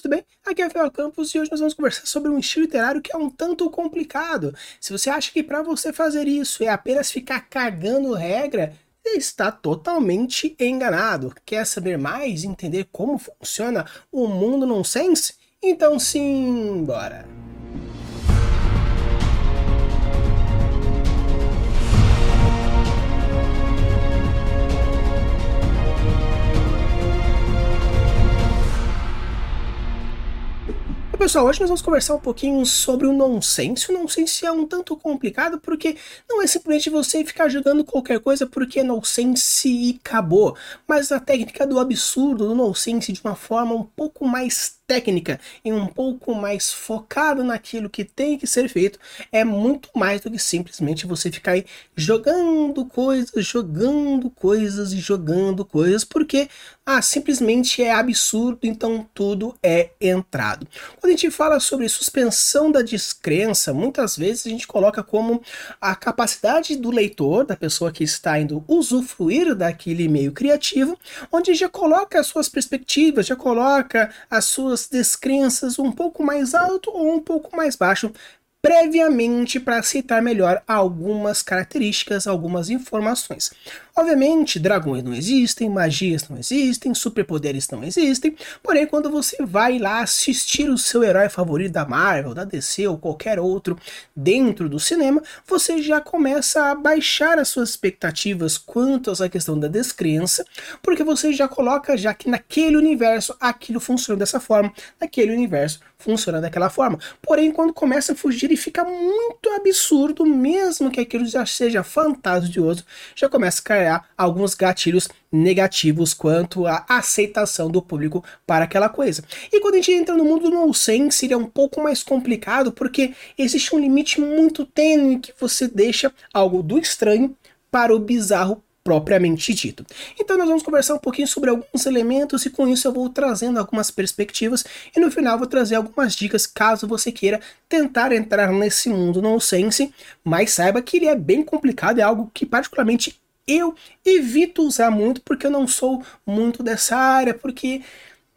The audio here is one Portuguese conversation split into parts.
tudo bem? Aqui é Rafael Campos e hoje nós vamos conversar sobre um estilo literário que é um tanto complicado. Se você acha que para você fazer isso é apenas ficar cagando regra, está totalmente enganado. Quer saber mais, entender como funciona o mundo nonsense? Então sim, bora! Pessoal, hoje nós vamos conversar um pouquinho sobre o nonsense. O nonsense é um tanto complicado porque não é simplesmente você ficar jogando qualquer coisa porque é nonsense e acabou, mas a técnica do absurdo, do nonsense de uma forma um pouco mais técnica e um pouco mais focado naquilo que tem que ser feito, é muito mais do que simplesmente você ficar aí jogando coisas, jogando coisas e jogando coisas, porque ah, simplesmente é absurdo, então tudo é entrado. Quando a gente fala sobre suspensão da descrença, muitas vezes a gente coloca como a capacidade do leitor, da pessoa que está indo usufruir daquele meio criativo, onde já coloca as suas perspectivas, já coloca as suas descrenças um pouco mais alto ou um pouco mais baixo previamente para aceitar melhor algumas características, algumas informações. Obviamente, dragões não existem, magias não existem, superpoderes não existem, porém, quando você vai lá assistir o seu herói favorito da Marvel, da DC ou qualquer outro dentro do cinema, você já começa a baixar as suas expectativas quanto a essa questão da descrença, porque você já coloca já que naquele universo aquilo funciona dessa forma, naquele universo funciona daquela forma. Porém, quando começa a fugir e fica muito absurdo, mesmo que aquilo já seja fantasioso, já começa a criar alguns gatilhos negativos quanto à aceitação do público para aquela coisa. E quando a gente entra no mundo do nonsense, ele é um pouco mais complicado porque existe um limite muito tênue que você deixa algo do estranho para o bizarro propriamente dito. Então nós vamos conversar um pouquinho sobre alguns elementos e com isso eu vou trazendo algumas perspectivas e no final vou trazer algumas dicas caso você queira tentar entrar nesse mundo nonsense, mas saiba que ele é bem complicado, é algo que particularmente eu evito usar muito porque eu não sou muito dessa área, porque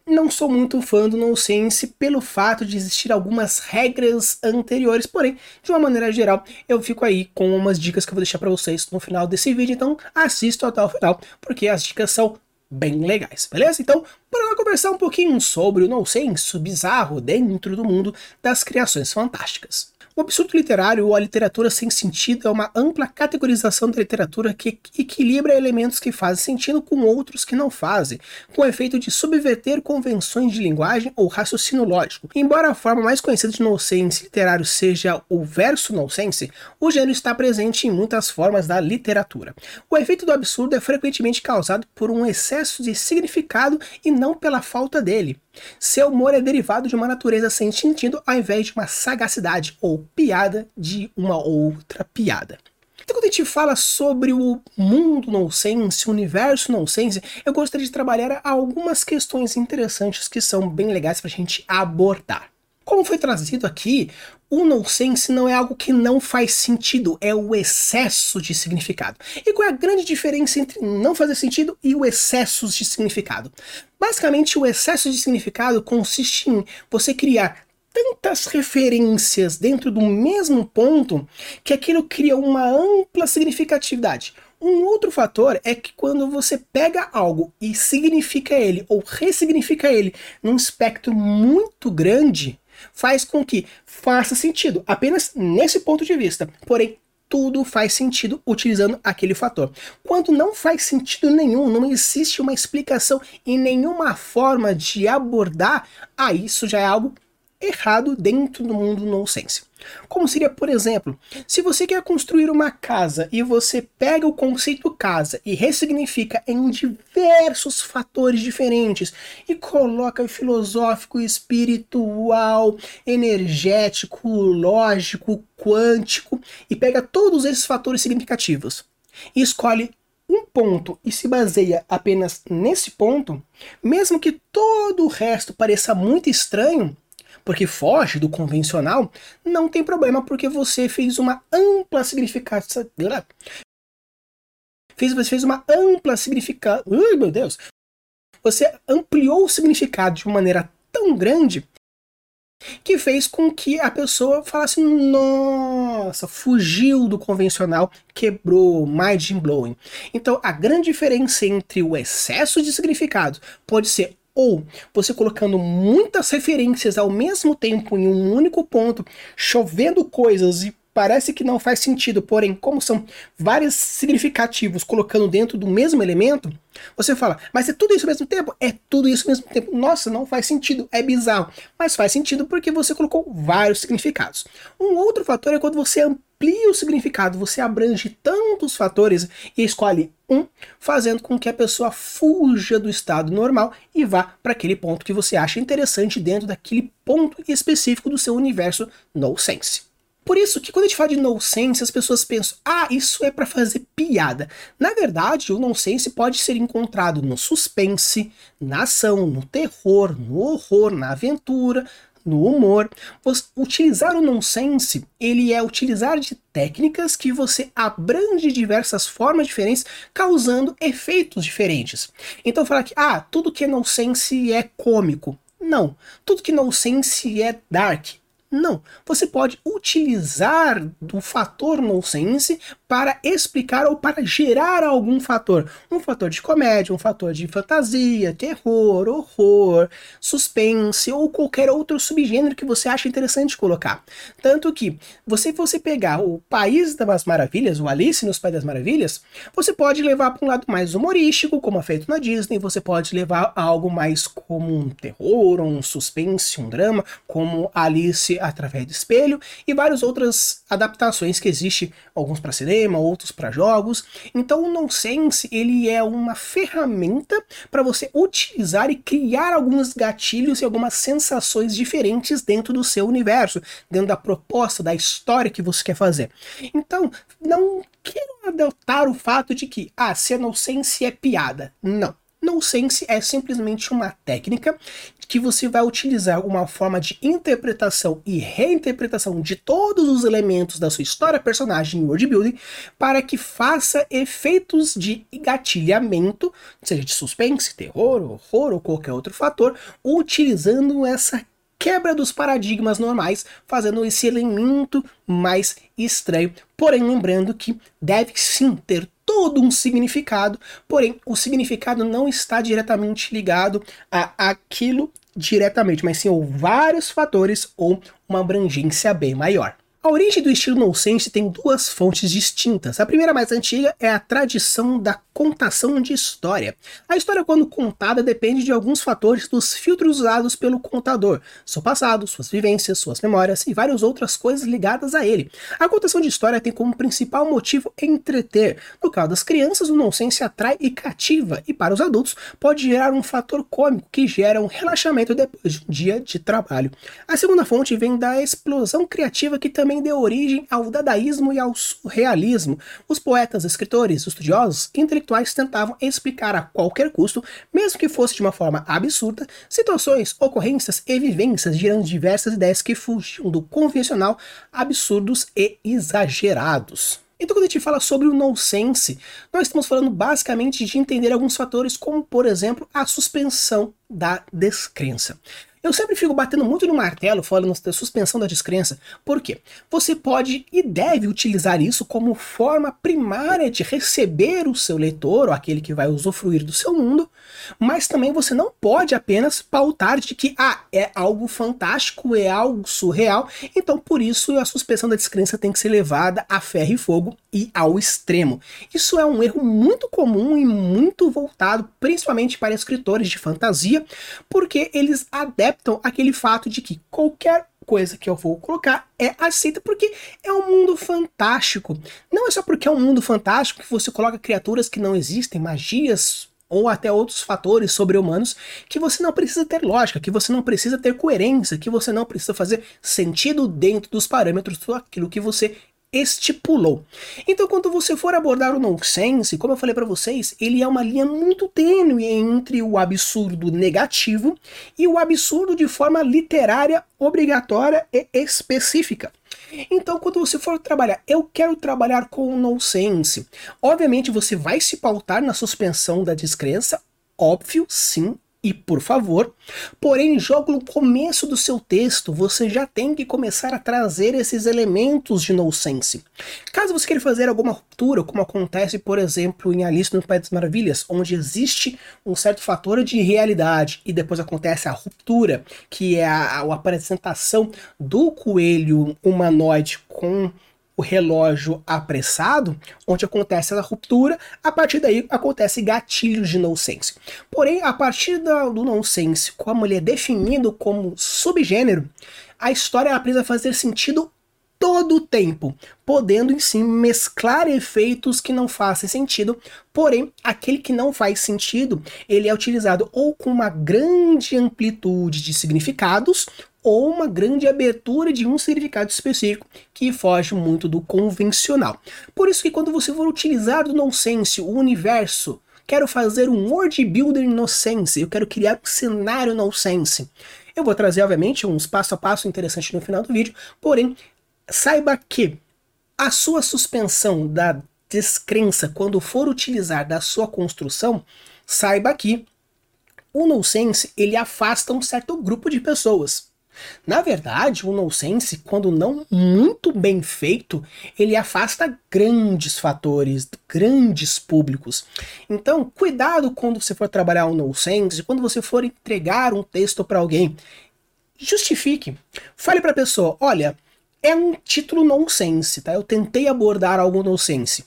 não sou muito fã do nonsense pelo fato de existir algumas regras anteriores, porém, de uma maneira geral, eu fico aí com umas dicas que eu vou deixar para vocês no final desse vídeo, então assista até o final, porque as dicas são bem legais, beleza? Então, lá conversar um pouquinho sobre o nonsense bizarro dentro do mundo das criações fantásticas. O absurdo literário ou a literatura sem sentido é uma ampla categorização da literatura que equilibra elementos que fazem sentido com outros que não fazem, com o efeito de subverter convenções de linguagem ou raciocínio lógico. Embora a forma mais conhecida de nonsense literário seja o verso nonsense, o gênero está presente em muitas formas da literatura. O efeito do absurdo é frequentemente causado por um excesso de significado e não pela falta dele. Seu humor é derivado de uma natureza sem sentido ao invés de uma sagacidade ou piada de uma outra piada. Então, quando a gente fala sobre o mundo nonsense, o universo nonsense, eu gostaria de trabalhar algumas questões interessantes que são bem legais para a gente abordar. Como foi trazido aqui, o nonsense não é algo que não faz sentido, é o excesso de significado. E qual é a grande diferença entre não fazer sentido e o excesso de significado? Basicamente, o excesso de significado consiste em você criar tantas referências dentro do mesmo ponto que aquilo cria uma ampla significatividade. Um outro fator é que quando você pega algo e significa ele ou ressignifica ele num espectro muito grande, faz com que faça sentido apenas nesse ponto de vista. Porém, tudo faz sentido utilizando aquele fator. Quando não faz sentido nenhum, não existe uma explicação e nenhuma forma de abordar, ah, isso já é algo errado dentro do mundo nonsense. Como seria, por exemplo, se você quer construir uma casa e você pega o conceito casa e ressignifica em diversos fatores diferentes e coloca filosófico, espiritual, energético, lógico, quântico e pega todos esses fatores significativos e escolhe um ponto e se baseia apenas nesse ponto, mesmo que todo o resto pareça muito estranho, porque foge do convencional, não tem problema, porque você fez uma ampla significação. Fez, você fez uma ampla significação. Ai meu Deus! Você ampliou o significado de uma maneira tão grande que fez com que a pessoa falasse: nossa, fugiu do convencional, quebrou, mind blowing. Então, a grande diferença entre o excesso de significado pode ser ou você colocando muitas referências ao mesmo tempo em um único ponto, chovendo coisas e parece que não faz sentido, porém, como são vários significativos colocando dentro do mesmo elemento, você fala, mas é tudo isso ao mesmo tempo? É tudo isso ao mesmo tempo. Nossa, não faz sentido, é bizarro. Mas faz sentido porque você colocou vários significados. Um outro fator é quando você amplia o significado, você abrange tantos fatores e escolhe um, fazendo com que a pessoa fuja do estado normal e vá para aquele ponto que você acha interessante dentro daquele ponto específico do seu universo no sense. Por isso que quando a gente fala de nonsense, as pessoas pensam, ah, isso é para fazer piada. Na verdade, o nonsense pode ser encontrado no suspense, na ação, no terror, no horror, na aventura, no humor. Utilizar o nonsense, ele é utilizar de técnicas que você abrange diversas formas diferentes, causando efeitos diferentes. Então falar que, ah, tudo que é nonsense é cômico. Não, tudo que nonsense é dark. Não, você pode utilizar do fator nonsense para explicar ou para gerar algum fator. Um fator de comédia, um fator de fantasia, terror, horror, suspense ou qualquer outro subgênero que você acha interessante colocar. Tanto que, você você pegar o País das Maravilhas, o Alice nos País das Maravilhas, você pode levar para um lado mais humorístico, como é feito na Disney, você pode levar a algo mais como um terror, um suspense, um drama, como Alice através do espelho e várias outras adaptações que existe, alguns para cinema, outros para jogos. Então o nonsense ele é uma ferramenta para você utilizar e criar alguns gatilhos e algumas sensações diferentes dentro do seu universo, dentro da proposta, da história que você quer fazer. Então, não quero adotar o fato de que, ah, ser nonsense é piada. Não. Nonsense é simplesmente uma técnica que você vai utilizar uma forma de interpretação e reinterpretação de todos os elementos da sua história, personagem e world building para que faça efeitos de gatilhamento, seja de suspense, terror, horror ou qualquer outro fator, utilizando essa quebra dos paradigmas normais, fazendo esse elemento mais estranho. Porém, lembrando que deve sim ter todo um significado, porém o significado não está diretamente ligado a aquilo diretamente, mas sim ou vários fatores ou uma abrangência bem maior. A origem do estilo nonsense tem duas fontes distintas. A primeira, mais antiga, é a tradição da contação de história. A história, quando contada, depende de alguns fatores dos filtros usados pelo contador: seu passado, suas vivências, suas memórias e várias outras coisas ligadas a ele. A contação de história tem como principal motivo entreter. No caso das crianças, o nonsense atrai e cativa, e para os adultos, pode gerar um fator cômico que gera um relaxamento depois de um dia de trabalho. A segunda fonte vem da explosão criativa que também também deu origem ao dadaísmo e ao surrealismo. Os poetas, escritores, estudiosos intelectuais tentavam explicar a qualquer custo, mesmo que fosse de uma forma absurda, situações, ocorrências e vivências, gerando diversas ideias que fugiam do convencional, absurdos e exagerados. Então, quando a gente fala sobre o nonsense, nós estamos falando basicamente de entender alguns fatores, como, por exemplo, a suspensão da descrença. Eu sempre fico batendo muito no martelo falando da suspensão da descrença. Por quê? Você pode e deve utilizar isso como forma primária de receber o seu leitor, ou aquele que vai usufruir do seu mundo, mas também você não pode apenas pautar de que ah, é algo fantástico, é algo surreal, então por isso a suspensão da descrença tem que ser levada a ferro e fogo e ao extremo. Isso é um erro muito comum e muito voltado principalmente para escritores de fantasia, porque eles adeptam aquele fato de que qualquer coisa que eu vou colocar é aceita porque é um mundo fantástico. Não é só porque é um mundo fantástico que você coloca criaturas que não existem, magias ou até outros fatores sobre-humanos que você não precisa ter lógica, que você não precisa ter coerência, que você não precisa fazer sentido dentro dos parâmetros daquilo que você estipulou. Então, quando você for abordar o nonsense, como eu falei para vocês, ele é uma linha muito tênue entre o absurdo negativo e o absurdo de forma literária, obrigatória e específica. Então, quando você for trabalhar, eu quero trabalhar com o nonsense. Obviamente, você vai se pautar na suspensão da descrença, óbvio, sim, e por favor. Porém, jogo no começo do seu texto, você já tem que começar a trazer esses elementos de nonsense. Caso você queira fazer alguma ruptura, como acontece, por exemplo, em Alice no País das Maravilhas, onde existe um certo fator de realidade e depois acontece a ruptura, que é a, a apresentação do coelho humanoide com o relógio apressado, onde acontece a ruptura, a partir daí acontece gatilhos de nonsense. Porém, a partir do, nonsense, como ele é definido como subgênero, a história precisa fazer sentido todo o tempo, podendo em si mesclar efeitos que não fazem sentido, porém, aquele que não faz sentido, ele é utilizado ou com uma grande amplitude de significados, ou uma grande abertura de um significado específico que foge muito do convencional. Por isso que quando você for utilizar do nonsense, o universo, quero fazer um world builder nonsense, eu quero criar um cenário nonsense. Eu vou trazer, obviamente, uns passo a passo interessantes no final do vídeo, porém, saiba que a sua suspensão da descrença quando for utilizar da sua construção, saiba que o nonsense ele afasta um certo grupo de pessoas. Na verdade, o nonsense, quando não muito bem feito, ele afasta grandes fatores, grandes públicos. Então, cuidado quando você for trabalhar o nonsense, quando você for entregar um texto para alguém. Justifique. Fale para a pessoa: olha, é um título nonsense, tá? Eu tentei abordar algo nonsense.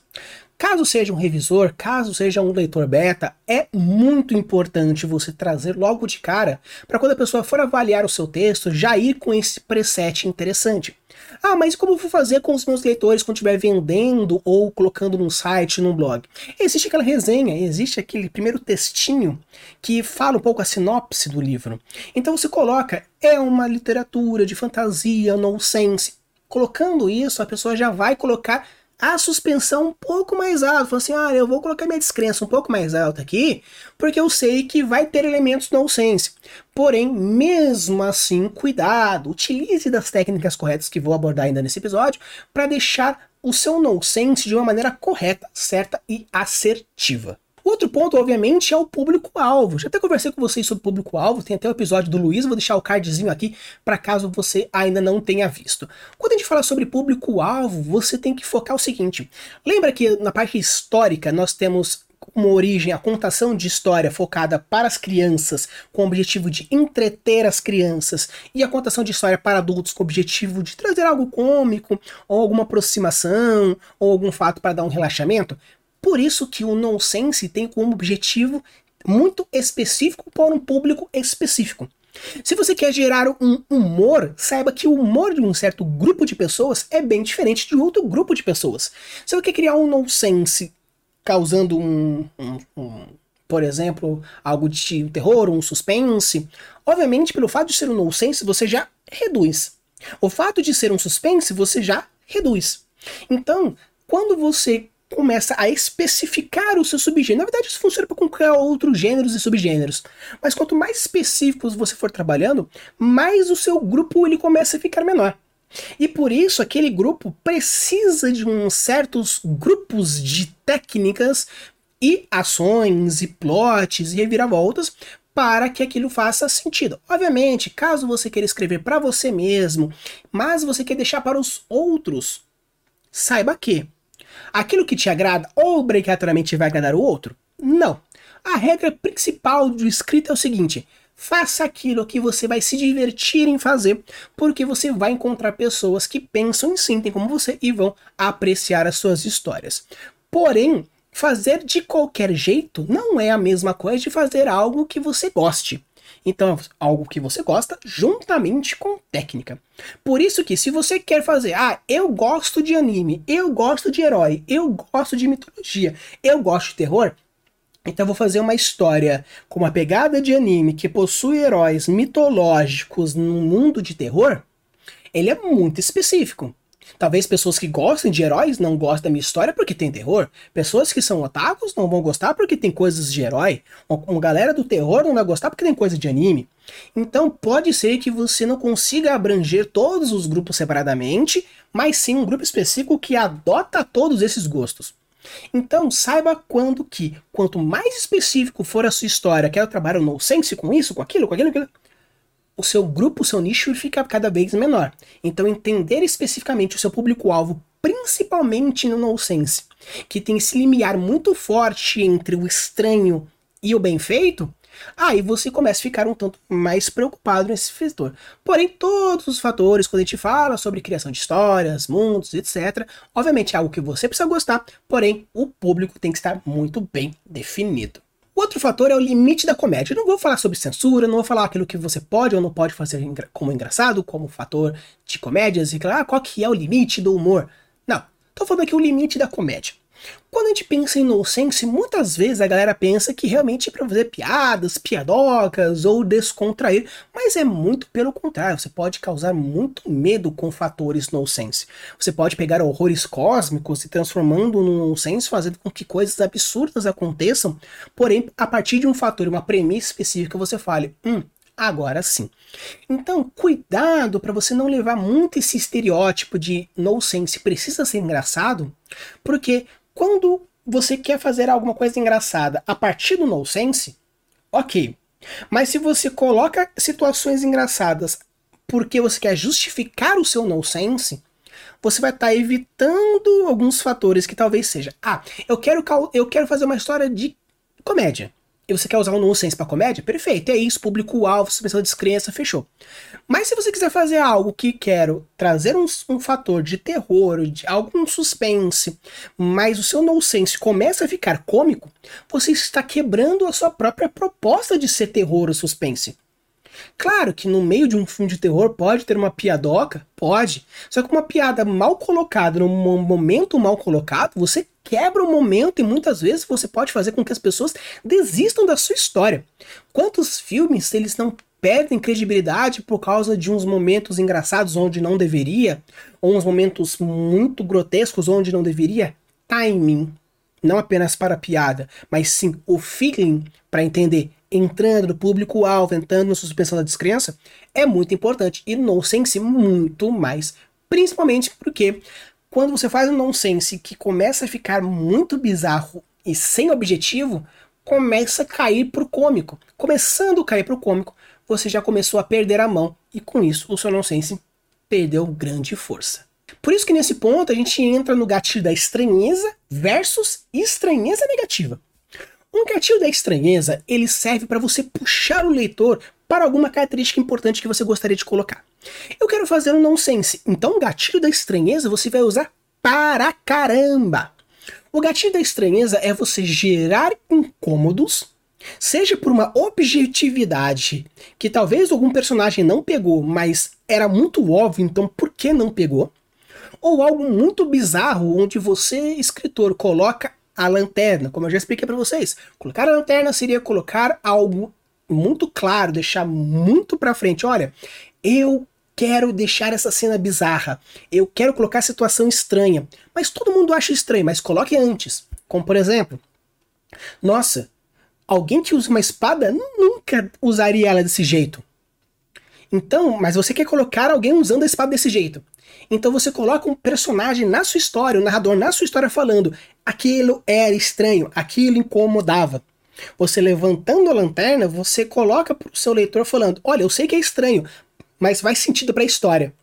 Caso seja um revisor, caso seja um leitor beta, é muito importante você trazer logo de cara para quando a pessoa for avaliar o seu texto, já ir com esse preset interessante. Ah, mas como eu vou fazer com os meus leitores quando estiver vendendo ou colocando num site, num blog? Existe aquela resenha, existe aquele primeiro textinho que fala um pouco a sinopse do livro. Então você coloca, é uma literatura de fantasia, nonsense. Colocando isso, a pessoa já vai colocar a suspensão um pouco mais alta. Falou assim: ah, eu vou colocar minha descrença um pouco mais alta aqui, porque eu sei que vai ter elementos nonsense. Porém, mesmo assim, cuidado, utilize das técnicas corretas que vou abordar ainda nesse episódio para deixar o seu nonsense de uma maneira correta, certa e assertiva. Outro ponto, obviamente, é o público-alvo. Já até conversei com vocês sobre público-alvo, tem até o episódio do Luiz, vou deixar o cardzinho aqui para caso você ainda não tenha visto. Quando a gente fala sobre público-alvo, você tem que focar o seguinte: lembra que na parte histórica nós temos como origem a contação de história focada para as crianças, com o objetivo de entreter as crianças, e a contação de história para adultos com o objetivo de trazer algo cômico, ou alguma aproximação, ou algum fato para dar um relaxamento. Por isso que o nonsense tem como objetivo muito específico para um público específico. Se você quer gerar um humor, saiba que o humor de um certo grupo de pessoas é bem diferente de outro grupo de pessoas. Se você quer criar um nonsense causando um, um, um por exemplo, algo de terror, um suspense, obviamente, pelo fato de ser um nonsense, você já reduz. O fato de ser um suspense, você já reduz. Então, quando você começa a especificar o seu subgênero. Na verdade, isso funciona para qualquer outros gêneros e subgêneros. Mas quanto mais específicos você for trabalhando, mais o seu grupo ele começa a ficar menor. E por isso aquele grupo precisa de uns certos grupos de técnicas e ações e plots e reviravoltas para que aquilo faça sentido. Obviamente, caso você queira escrever para você mesmo, mas você quer deixar para os outros, saiba que Aquilo que te agrada obrigatoriamente vai agradar o outro? Não. A regra principal do escrito é o seguinte: faça aquilo que você vai se divertir em fazer, porque você vai encontrar pessoas que pensam e sentem como você e vão apreciar as suas histórias. Porém, fazer de qualquer jeito não é a mesma coisa de fazer algo que você goste. Então, algo que você gosta juntamente com técnica. Por isso que se você quer fazer, ah, eu gosto de anime, eu gosto de herói, eu gosto de mitologia, eu gosto de terror, então vou fazer uma história com uma pegada de anime que possui heróis mitológicos no mundo de terror, ele é muito específico. Talvez pessoas que gostem de heróis não gostem da minha história porque tem terror. Pessoas que são otakus não vão gostar porque tem coisas de herói. Uma galera do terror não vai gostar porque tem coisa de anime. Então pode ser que você não consiga abranger todos os grupos separadamente, mas sim um grupo específico que adota todos esses gostos. Então, saiba quando que, quanto mais específico for a sua história, quero trabalhar no sense com isso, com aquilo, com aquilo, com aquilo, o seu grupo, o seu nicho fica cada vez menor. Então, entender especificamente o seu público-alvo, principalmente no nonsense, que tem esse limiar muito forte entre o estranho e o bem feito, aí você começa a ficar um tanto mais preocupado nesse setor. Porém, todos os fatores, quando a gente fala sobre criação de histórias, mundos, etc., obviamente é algo que você precisa gostar, porém, o público tem que estar muito bem definido. Outro fator é o limite da comédia. Eu não vou falar sobre censura, não vou falar aquilo que você pode ou não pode fazer como engraçado, como fator de comédias, e ah, qual que é o limite do humor. Não, tô falando aqui o limite da comédia. Quando a gente pensa em nonsense, muitas vezes a galera pensa que realmente é para fazer piadas, piadocas ou descontrair, mas é muito pelo contrário, você pode causar muito medo com fatores nonsense. Você pode pegar horrores cósmicos e transformando no nonsense, fazendo com que coisas absurdas aconteçam, porém, a partir de um fator, uma premissa específica, você fale, hum, agora sim. Então, cuidado para você não levar muito esse estereótipo de nonsense precisa ser engraçado, porque quando você quer fazer alguma coisa engraçada a partir do nonsense, ok. Mas se você coloca situações engraçadas porque você quer justificar o seu nonsense, você vai estar tá evitando alguns fatores que talvez seja. Ah, eu quero, eu quero fazer uma história de comédia e você quer usar um nonsense para comédia, perfeito, é isso, público-alvo, suspensão de descrença, fechou. Mas se você quiser fazer algo que quero trazer um, um fator de terror, de algum suspense, mas o seu nonsense começa a ficar cômico, você está quebrando a sua própria proposta de ser terror ou suspense. Claro que no meio de um filme de terror pode ter uma piadoca, pode. Só que uma piada mal colocada, num momento mal colocado, você quebra o momento e muitas vezes você pode fazer com que as pessoas desistam da sua história. Quantos filmes eles não perdem credibilidade por causa de uns momentos engraçados onde não deveria, ou uns momentos muito grotescos onde não deveria? Timing, não apenas para piada, mas sim o feeling para entender entrando no público-alvo, entrando na suspensão da descrença, é muito importante. E nonsense muito mais. Principalmente porque quando você faz um nonsense que começa a ficar muito bizarro e sem objetivo, começa a cair pro cômico. Começando a cair pro cômico, você já começou a perder a mão. E com isso, o seu nonsense perdeu grande força. Por isso que nesse ponto a gente entra no gatilho da estranheza versus estranheza negativa. Um gatilho da estranheza, ele serve para você puxar o leitor para alguma característica importante que você gostaria de colocar. Eu quero fazer um nonsense, então o gatilho da estranheza você vai usar para caramba. O gatilho da estranheza é você gerar incômodos, seja por uma objetividade que talvez algum personagem não pegou, mas era muito óbvio, então por que não pegou? Ou algo muito bizarro onde você, escritor, coloca a lanterna, como eu já expliquei para vocês. Colocar a lanterna seria colocar algo muito claro, deixar muito para frente. Olha, eu quero deixar essa cena bizarra. Eu quero colocar a situação estranha. Mas todo mundo acha estranho, mas coloque antes. Como por exemplo, nossa, alguém que usa uma espada nunca usaria ela desse jeito. Então, mas você quer colocar alguém usando a espada desse jeito. Então você coloca um personagem na sua história, o um narrador na sua história falando: aquilo era estranho, aquilo incomodava. Você levantando a lanterna, você coloca para o seu leitor falando: olha, eu sei que é estranho, mas faz sentido para a história.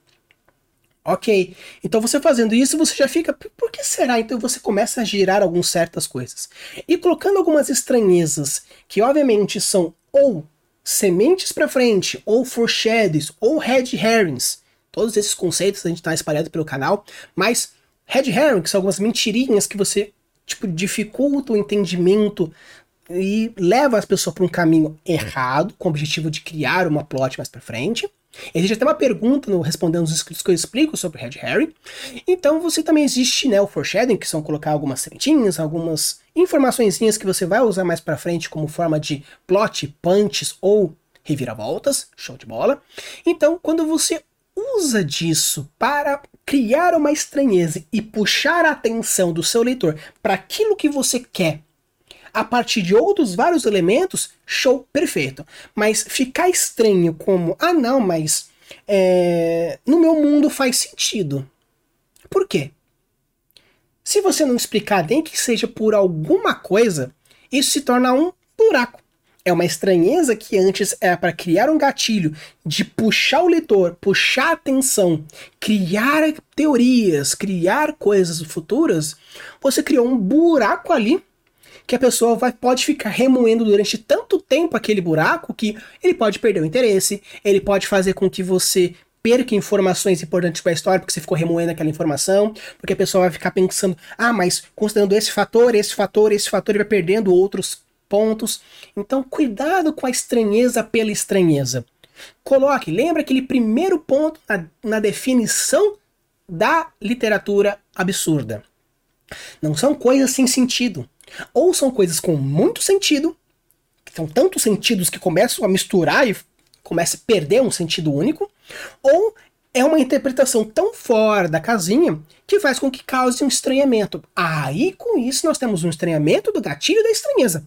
Ok, então você fazendo isso, você já fica, por que será? Então você começa a girar algumas certas coisas. E colocando algumas estranhezas, que obviamente são ou sementes para frente, ou foreshadows, ou red herrings, Todos esses conceitos a gente está espalhado pelo canal, mas Red Herring, que são algumas mentirinhas que você tipo dificulta o entendimento e leva as pessoas para um caminho errado, com o objetivo de criar uma plot mais para frente. Existe até uma pergunta no respondendo os inscritos que eu explico sobre Red Harry. Então você também existe né, o foreshadowing, que são colocar algumas sementinhas, algumas informações que você vai usar mais para frente como forma de plot, punches ou reviravoltas, show de bola. Então, quando você usa disso para criar uma estranheza e puxar a atenção do seu leitor para aquilo que você quer a partir de outros vários elementos, show perfeito. Mas ficar estranho como, ah não, mas é, no meu mundo faz sentido. Por quê? Se você não explicar nem que seja por alguma coisa, isso se torna um buraco. É uma estranheza que antes era para criar um gatilho de puxar o leitor, puxar a atenção, criar teorias, criar coisas futuras. Você criou um buraco ali que a pessoa vai, pode ficar remoendo durante tanto tempo aquele buraco que ele pode perder o interesse, ele pode fazer com que você perca informações importantes para a história, porque você ficou remoendo aquela informação, porque a pessoa vai ficar pensando, ah, mas considerando esse fator, esse fator, esse fator, ele vai perdendo outros pontos. Então, cuidado com a estranheza pela estranheza. Coloque, lembra aquele primeiro ponto na, na definição da literatura absurda. Não são coisas sem sentido. Ou são coisas com muito sentido, que são tantos sentidos que começam a misturar e começa a perder um sentido único, ou é uma interpretação tão fora da casinha que faz com que cause um estranhamento. Aí, com isso, nós temos um estranhamento do gatilho da estranheza.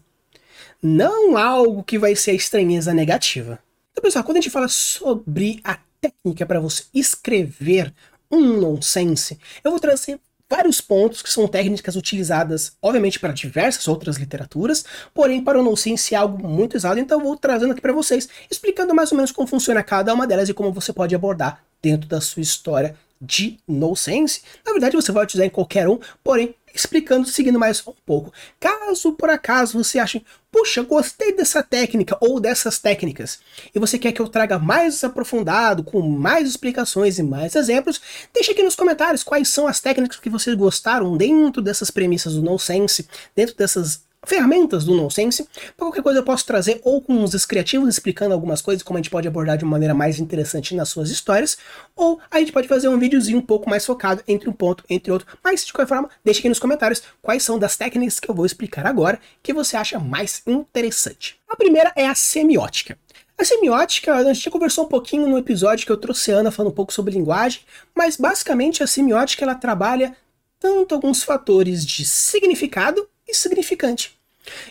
Não algo que vai ser a estranheza negativa. Então, pessoal, quando a gente fala sobre a técnica para você escrever um nonsense, eu vou trazer vários pontos que são técnicas utilizadas, obviamente, para diversas outras literaturas, porém, para o nonsense é algo muito usado, então eu vou trazendo aqui para vocês, explicando mais ou menos como funciona cada uma delas e como você pode abordar dentro da sua história de nonsense. Na verdade, você vai utilizar em qualquer um, porém, explicando, seguindo mais um pouco. Caso por acaso você ache, puxa, gostei dessa técnica ou dessas técnicas, e você quer que eu traga mais aprofundado, com mais explicações e mais exemplos, deixe aqui nos comentários quais são as técnicas que vocês gostaram dentro dessas premissas do nonsense, dentro dessas ferramentas do nonsense. Para qualquer coisa eu posso trazer ou com uns criativos explicando algumas coisas, como a gente pode abordar de uma maneira mais interessante nas suas histórias, ou a gente pode fazer um videozinho um pouco mais focado entre um ponto entre outro. Mas de qualquer forma, deixe aqui nos comentários quais são das técnicas que eu vou explicar agora que você acha mais interessante. A primeira é a semiótica. A semiótica, a gente já conversou um pouquinho no episódio que eu trouxe a Ana falando um pouco sobre linguagem, mas basicamente a semiótica ela trabalha tanto alguns fatores de significado insignificante.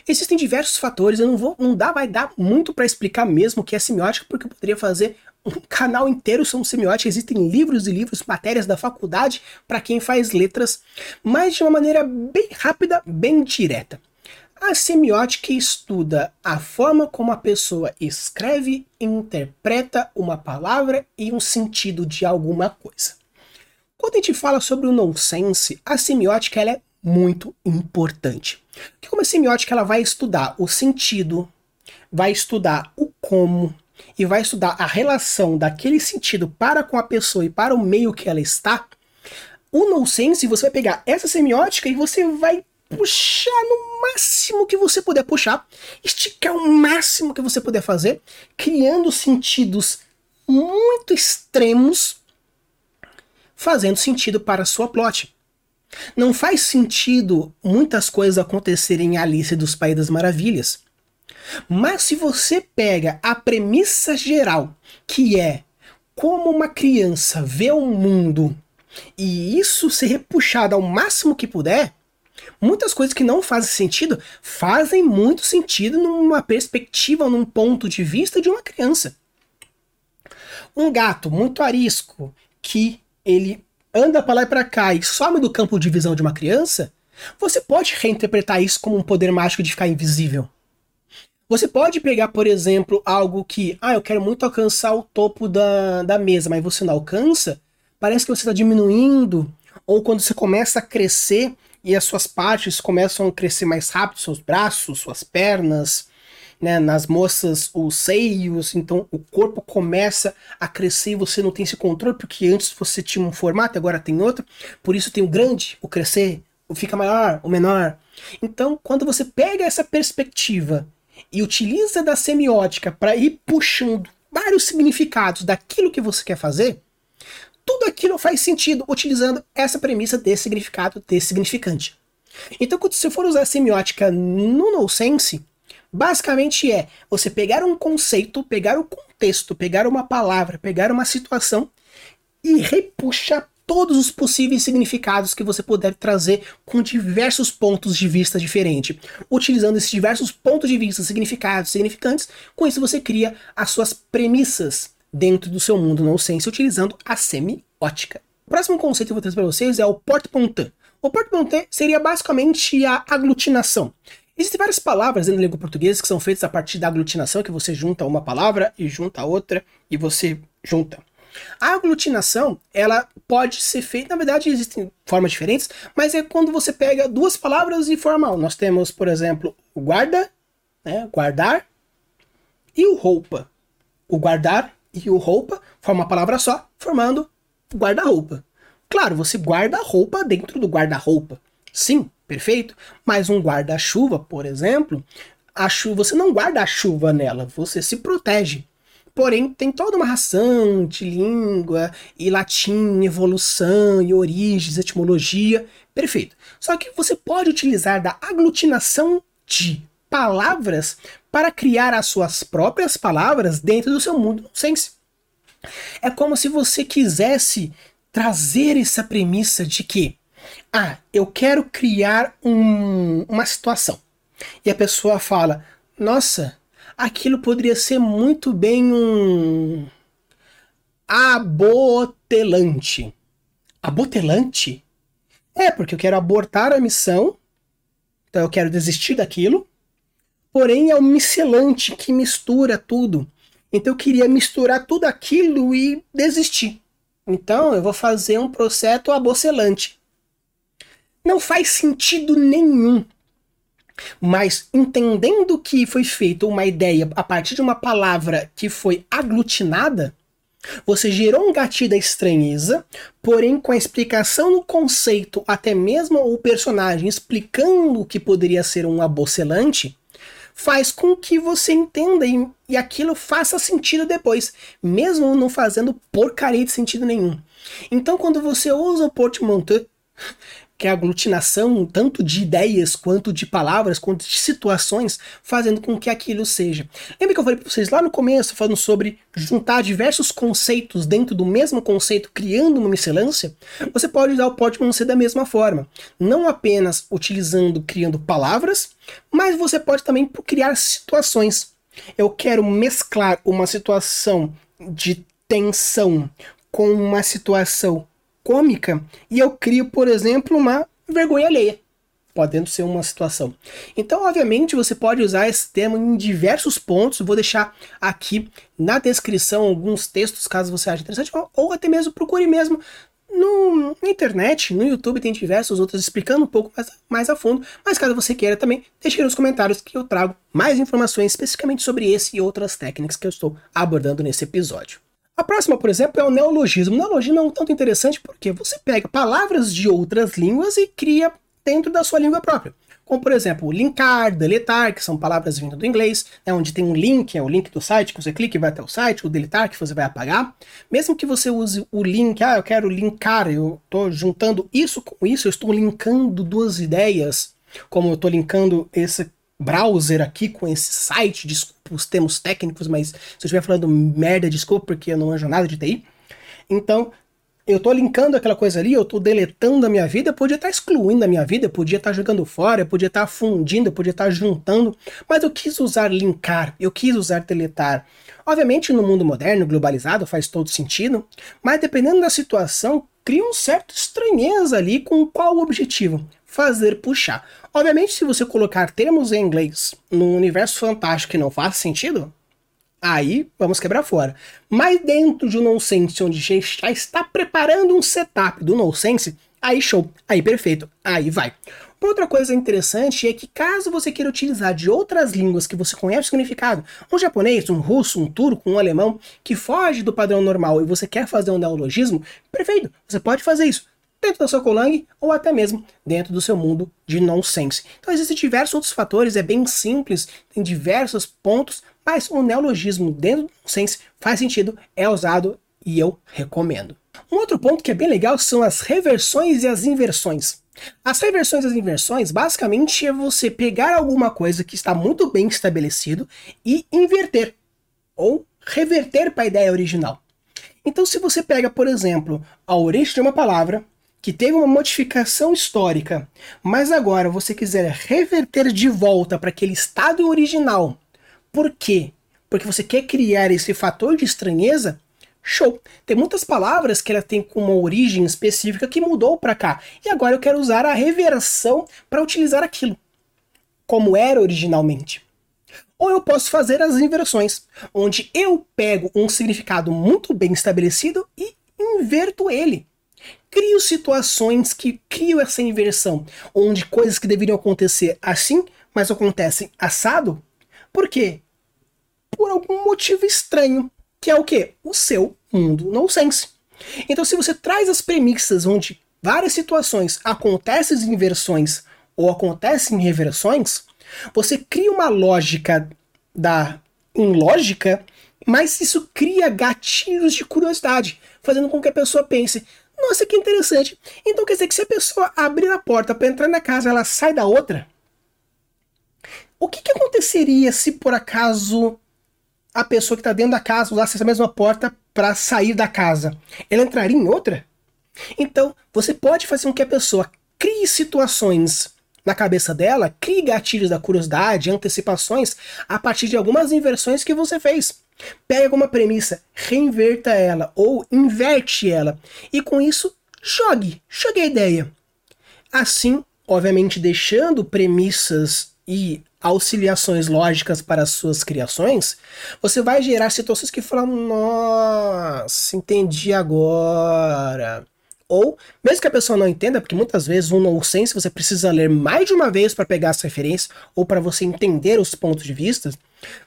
Existem diversos fatores, eu não vou, não dá, vai dar muito para explicar mesmo o que é semiótica, porque eu poderia fazer um canal inteiro sobre semiótica, existem livros e livros, matérias da faculdade para quem faz letras, mas de uma maneira bem rápida, bem direta. A semiótica estuda a forma como a pessoa escreve e interpreta uma palavra e um sentido de alguma coisa. Quando a gente fala sobre o nonsense, a semiótica é muito importante. Porque como a semiótica ela vai estudar o sentido, vai estudar o como e vai estudar a relação daquele sentido para com a pessoa e para o meio que ela está, o nonsense você vai pegar essa semiótica e você vai puxar no máximo que você puder puxar, esticar o máximo que você puder fazer, criando sentidos muito extremos, fazendo sentido para a sua plot. Não faz sentido muitas coisas acontecerem em Alice dos Países das Maravilhas. Mas se você pega a premissa geral, que é como uma criança vê o mundo e isso ser repuxado ao máximo que puder, muitas coisas que não fazem sentido fazem muito sentido numa perspectiva, num ponto de vista de uma criança. Um gato muito arisco que ele anda para lá e para cá e some do campo de visão de uma criança, você pode reinterpretar isso como um poder mágico de ficar invisível. Você pode pegar, por exemplo, algo que, ah, eu quero muito alcançar o topo da, da mesa, mas você não alcança, parece que você está diminuindo, ou quando você começa a crescer e as suas partes começam a crescer mais rápido, seus braços, suas pernas, né, nas moças os seios, então o corpo começa a crescer e você não tem esse controle, porque antes você tinha um formato, agora tem outro, por isso tem o grande, o crescer, o fica maior, o menor. Então, quando você pega essa perspectiva e utiliza da semiótica para ir puxando vários significados daquilo que você quer fazer, tudo aquilo faz sentido utilizando essa premissa desse significado, desse significante. Então, quando você for usar a semiótica no nonsense, Basicamente é você pegar um conceito, pegar o contexto, pegar uma palavra, pegar uma situação e repuxar todos os possíveis significados que você puder trazer com diversos pontos de vista diferentes. Utilizando esses diversos pontos de vista, significados, significantes, com isso você cria as suas premissas dentro do seu mundo nonsense utilizando a semiótica. O próximo conceito que eu vou trazer para vocês é o porte-pontin. O porte-monnaie seria basicamente a aglutinação. Existem várias palavras na língua portuguesa que são feitas a partir da aglutinação, que você junta uma palavra e junta outra e você junta. A aglutinação, ela pode ser feita, na verdade existem formas diferentes, mas é quando você pega duas palavras e forma. Nós temos, por exemplo, o guarda, né, guardar, e o roupa. O guardar e o roupa formam uma palavra só, formando guarda-roupa. Claro, você guarda a roupa dentro do guarda-roupa. Sim, perfeito. Mas um guarda-chuva, por exemplo, a chuva, você não guarda a chuva nela, você se protege. Porém, tem toda uma ração de língua e latim, evolução e origens, etimologia. Perfeito. Só que você pode utilizar da aglutinação de palavras para criar as suas próprias palavras dentro do seu mundo sense. É como se você quisesse trazer essa premissa de que, ah, eu quero criar um, uma situação. E a pessoa fala, nossa, aquilo poderia ser muito bem um abotelante. Abotelante? É, porque eu quero abortar a missão, então eu quero desistir daquilo. Porém, é um miscelante que mistura tudo. Então eu queria misturar tudo aquilo e desistir. Então eu vou fazer um processo abocelante. Não faz sentido nenhum mas entendendo que foi feita uma ideia a partir de uma palavra que foi aglutinada, você gerou um gatilho da estranheza, porém com a explicação no conceito, até mesmo o personagem explicando o que poderia ser um abocelante, faz com que você entenda e, e aquilo faça sentido depois, mesmo não fazendo porcaria de sentido nenhum. Então, quando você usa o portmanteau que é a aglutinação tanto de ideias quanto de palavras, quanto de situações, fazendo com que aquilo seja. Lembra que eu falei para vocês lá no começo, falando sobre juntar diversos conceitos dentro do mesmo conceito, criando uma miscelância? Você pode usar o Podman ser da mesma forma, não apenas utilizando, criando palavras, mas você pode também criar situações. Eu quero mesclar uma situação de tensão com uma situação cômica e eu crio, por exemplo, uma vergonha alheia. Podendo ser uma situação. Então, obviamente, você pode usar esse termo em diversos pontos. Vou deixar aqui na descrição alguns textos, caso você ache interessante, ou até mesmo procure mesmo no, na internet, no YouTube, tem diversos outros explicando um pouco mais, mais a fundo. Mas caso você queira também, deixe aqui nos comentários que eu trago mais informações especificamente sobre esse e outras técnicas que eu estou abordando nesse episódio. A próxima, por exemplo, é o neologismo. O neologismo é um tanto interessante porque você pega palavras de outras línguas e cria dentro da sua língua própria. Como, por exemplo, linkar, deletar, que são palavras vindo do inglês, né, onde tem um link, é o link do site, que você clica e vai até o site, o deletar, que você vai apagar. Mesmo que você use o link, ah, eu quero linkar, eu estou juntando isso com isso, eu estou linkando duas ideias, como eu estou linkando esse browser aqui com esse site, desculpa os termos técnicos, mas se eu estiver falando merda, desculpa, porque eu não manjo nada de TI. Então, eu tô linkando aquela coisa ali, eu tô deletando a minha vida, eu podia estar tá excluindo a minha vida, eu podia estar tá jogando fora, eu podia estar tá fundindo, eu podia estar tá juntando, mas eu quis usar linkar, eu quis usar deletar. Obviamente, no mundo moderno, globalizado, faz todo sentido, mas dependendo da situação, cria um certo estranheza ali com qual objetivo? Fazer puxar. Obviamente, se você colocar termos em inglês num universo fantástico que não faz sentido, aí vamos quebrar fora. Mas dentro de um nonsense onde já está preparando um setup do nonsense, aí show, aí perfeito, aí vai. Outra coisa interessante é que caso você queira utilizar de outras línguas que você conhece o significado, um japonês, um russo, um turco, um alemão, que foge do padrão normal e você quer fazer um neologismo, perfeito, você pode fazer isso dentro da sua Colang ou até mesmo dentro do seu mundo de nonsense. Então existem diversos outros fatores, é bem simples, tem diversos pontos, mas o neologismo dentro do nonsense faz sentido, é usado e eu recomendo. Um outro ponto que é bem legal são as reversões e as inversões. As reversões e as inversões basicamente é você pegar alguma coisa que está muito bem estabelecido e inverter ou reverter para a ideia original. Então, se você pega, por exemplo, a origem de uma palavra, que teve uma modificação histórica, mas agora você quiser reverter de volta para aquele estado original, por quê? Porque você quer criar esse fator de estranheza? Show! Tem muitas palavras que ela tem com uma origem específica que mudou para cá. E agora eu quero usar a reversão para utilizar aquilo como era originalmente. Ou eu posso fazer as inversões, onde eu pego um significado muito bem estabelecido e inverto ele. Crio situações que crio essa inversão, onde coisas que deveriam acontecer assim, mas acontecem assado. Por quê? Por algum motivo estranho, que é o que? O seu mundo nonsense. Então, se você traz as premissas onde várias situações acontecem inversões ou acontecem reversões, você cria uma lógica da lógica, mas isso cria gatilhos de curiosidade, fazendo com que a pessoa pense: nossa, que interessante. Então quer dizer que se a pessoa abrir a porta para entrar na casa, ela sai da outra? O que, que aconteceria se por acaso a pessoa que está dentro da casa usasse essa mesma porta para sair da casa? Ela entraria em outra? Então, você pode fazer com que a pessoa crie situações na cabeça dela, crie gatilhos da curiosidade, antecipações a partir de algumas inversões que você fez. Pega uma premissa, reinverta ela ou inverte ela e com isso jogue, jogue a ideia. Assim, obviamente deixando premissas e auxiliações lógicas para as suas criações, você vai gerar situações que falam: "Nossa, entendi agora". Ou, mesmo que a pessoa não entenda, porque muitas vezes um nonsense você precisa ler mais de uma vez para pegar as referências ou para você entender os pontos de vista,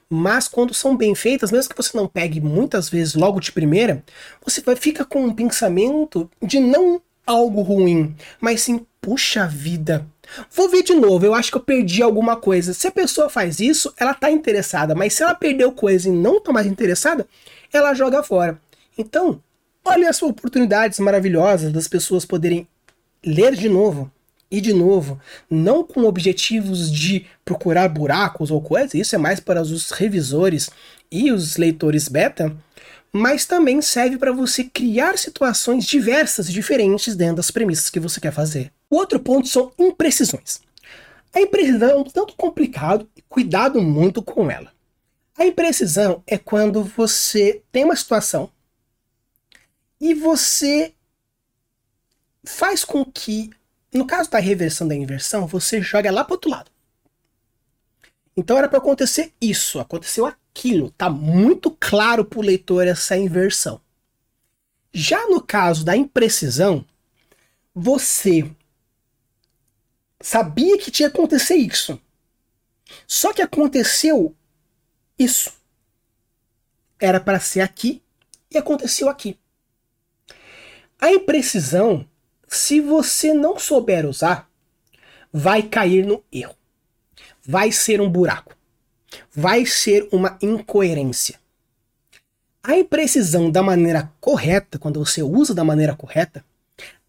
mas quando são bem feitas, mesmo que você não pegue muitas vezes logo de primeira, você vai ficar com um pensamento de não algo ruim, mas sim, puxa vida, Vou ver de novo, eu acho que eu perdi alguma coisa. Se a pessoa faz isso, ela tá interessada, mas se ela perdeu coisa e não tá mais interessada, ela joga fora. Então, Olha as oportunidades maravilhosas das pessoas poderem ler de novo e de novo, não com objetivos de procurar buracos ou coisas, isso é mais para os revisores e os leitores beta, mas também serve para você criar situações diversas e diferentes dentro das premissas que você quer fazer. O outro ponto são imprecisões. A imprecisão é um tanto complicado e cuidado muito com ela. A imprecisão é quando você tem uma situação e você faz com que, no caso da reversão da inversão, você joga lá para outro lado. Então era para acontecer isso, aconteceu aquilo. Tá muito claro para o leitor essa inversão. Já no caso da imprecisão, você sabia que tinha que acontecer isso. Só que aconteceu isso. Era para ser aqui e aconteceu aqui. A imprecisão, se você não souber usar, vai cair no erro. Vai ser um buraco. Vai ser uma incoerência. A imprecisão da maneira correta, quando você usa da maneira correta,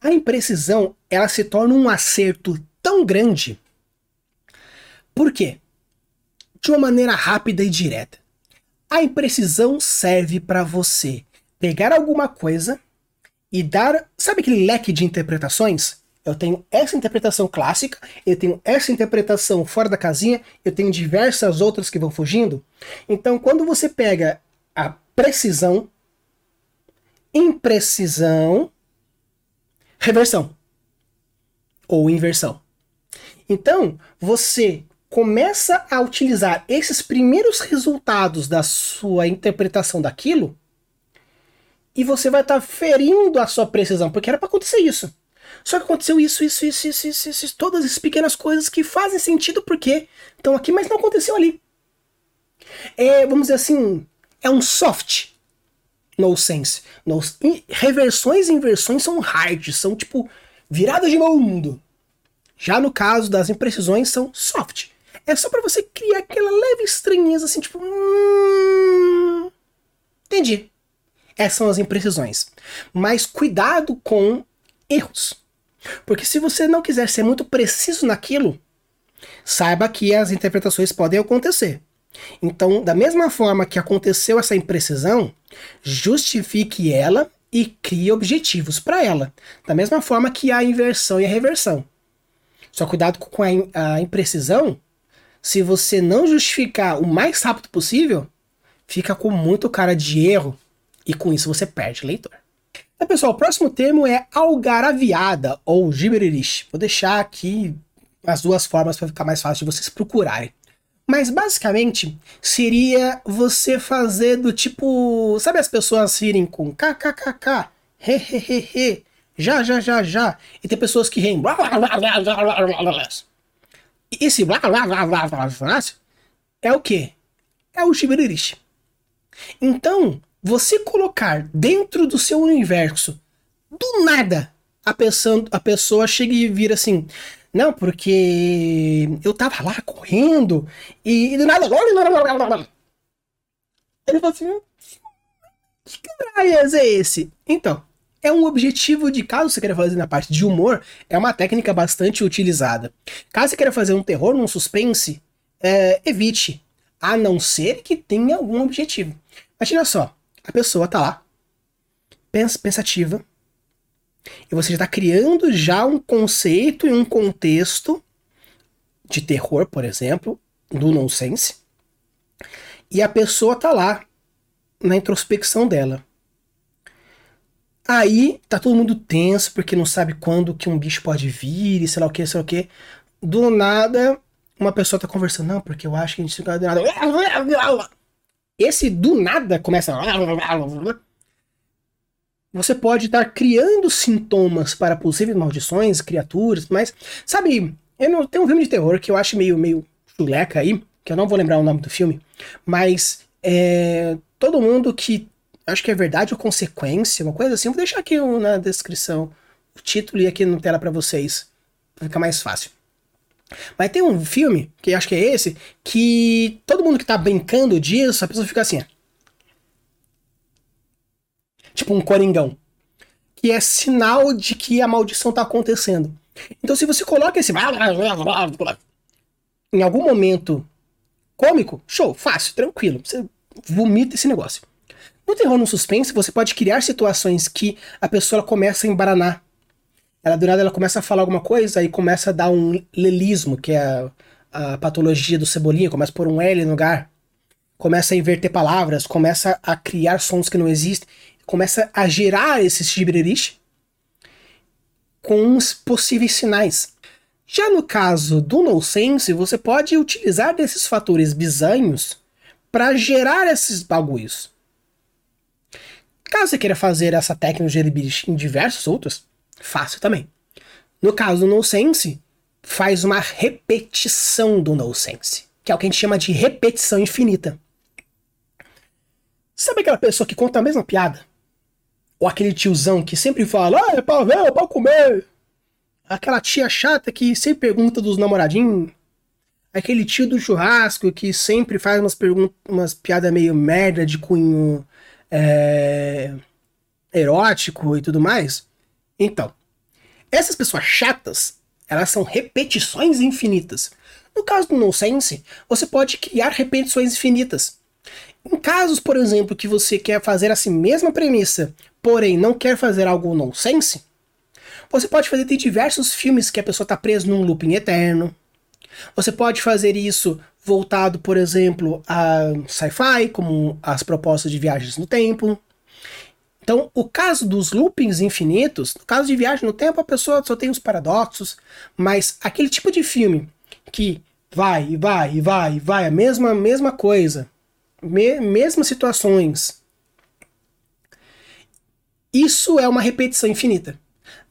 a imprecisão ela se torna um acerto tão grande. Por quê? De uma maneira rápida e direta. A imprecisão serve para você pegar alguma coisa e dar. Sabe aquele leque de interpretações? Eu tenho essa interpretação clássica, eu tenho essa interpretação fora da casinha, eu tenho diversas outras que vão fugindo. Então, quando você pega a precisão, imprecisão, reversão ou inversão. Então, você começa a utilizar esses primeiros resultados da sua interpretação daquilo e você vai estar tá ferindo a sua precisão, porque era para acontecer isso. Só que aconteceu isso, isso, isso, isso, isso, isso, todas essas pequenas coisas que fazem sentido porque estão aqui, mas não aconteceu ali. É, vamos dizer assim, é um soft no sense. No, reversões e inversões são hard, são tipo viradas de mundo. Já no caso das imprecisões são soft. É só para você criar aquela leve estranheza assim, tipo, hum, entendi. Essas são as imprecisões. Mas cuidado com erros. Porque se você não quiser ser muito preciso naquilo, saiba que as interpretações podem acontecer. Então, da mesma forma que aconteceu essa imprecisão, justifique ela e crie objetivos para ela. Da mesma forma que a inversão e a reversão. Só cuidado com a, a imprecisão. Se você não justificar o mais rápido possível, fica com muito cara de erro E com isso você perde leitor. Então, pessoal, o próximo termo é algaraviada ou gibberish. Vou deixar aqui as duas formas para ficar mais fácil de vocês procurarem. Mas basicamente seria você fazer do tipo. Sabe as pessoas irem com kkkk, hehehehe, já, já, já, já. E tem pessoas que riem. Esse é o que? É o gibberish. Então, você colocar dentro do seu universo, do nada, a pessoa, a pessoa chega e vira assim. Não, porque eu tava lá correndo e, e do nada. Ele fala assim: Que caralho é esse? Então, é um objetivo de caso você queira fazer na parte de humor, é uma técnica bastante utilizada. Caso você queira fazer um terror, um suspense, é, evite, a não ser que tenha algum objetivo. Imagina só, a pessoa tá lá, pens pensativa, e você já está criando já um conceito e um contexto de terror, por exemplo, do nonsense. E a pessoa tá lá na introspecção dela. Aí tá todo mundo tenso porque não sabe quando que um bicho pode vir e sei lá o que, sei lá o que. Do nada, uma pessoa tá conversando, não, porque eu acho que a gente fica do nada. Esse do nada começa. Você pode estar criando sintomas para possíveis maldições, criaturas, mas, sabe, eu não, tem um filme de terror que eu acho meio, meio chuleca aí, que eu não vou lembrar o nome do filme, mas é, todo mundo que acho que é verdade ou consequência, uma coisa assim, vou deixar aqui na descrição o título e aqui na tela para vocês, pra ficar mais fácil. Mas tem um filme, que acho que é esse, que todo mundo que tá brincando disso, a pessoa fica assim, tipo um coringão, que é sinal de que a maldição tá acontecendo. Então, se você coloca esse em algum momento cômico, show, fácil, tranquilo, você vomita esse negócio. No terror no suspense, você pode criar situações que a pessoa começa a embaranar. Ela do nada ela começa a falar alguma coisa e começa a dar um lelismo, que é a, a patologia do cebolinha, começa a pôr um L no lugar, começa a inverter palavras, começa a criar sons que não existem começa a gerar esses gibberish com os possíveis sinais. Já no caso do nonsense, você pode utilizar desses fatores bizanhos para gerar esses bagulhos. Caso você queira fazer essa técnica de gibberish em diversos outros, fácil também. No caso do nonsense, faz uma repetição do nonsense, que é o que a gente chama de repetição infinita. Sabe aquela pessoa que conta a mesma piada ou aquele tiozão que sempre fala, ah, é pra ver, é pra comer. Aquela tia chata que sempre pergunta dos namoradinhos. Aquele tio do churrasco que sempre faz umas umas piadas meio merda de cunho é, erótico e tudo mais. Então, essas pessoas chatas, elas são repetições infinitas. No caso do nonsense, você pode criar repetições infinitas. Em casos, por exemplo, que você quer fazer essa mesma premissa, porém não quer fazer algo nonsense, você pode fazer, tem diversos filmes que a pessoa está presa num looping eterno. Você pode fazer isso voltado, por exemplo, a sci-fi, como as propostas de viagens no tempo. Então, o caso dos loopings infinitos, no caso de viagem no tempo, a pessoa só tem os paradoxos, mas aquele tipo de filme que vai e vai e vai e vai a mesma mesma coisa, me, mesmas situações. Isso é uma repetição infinita.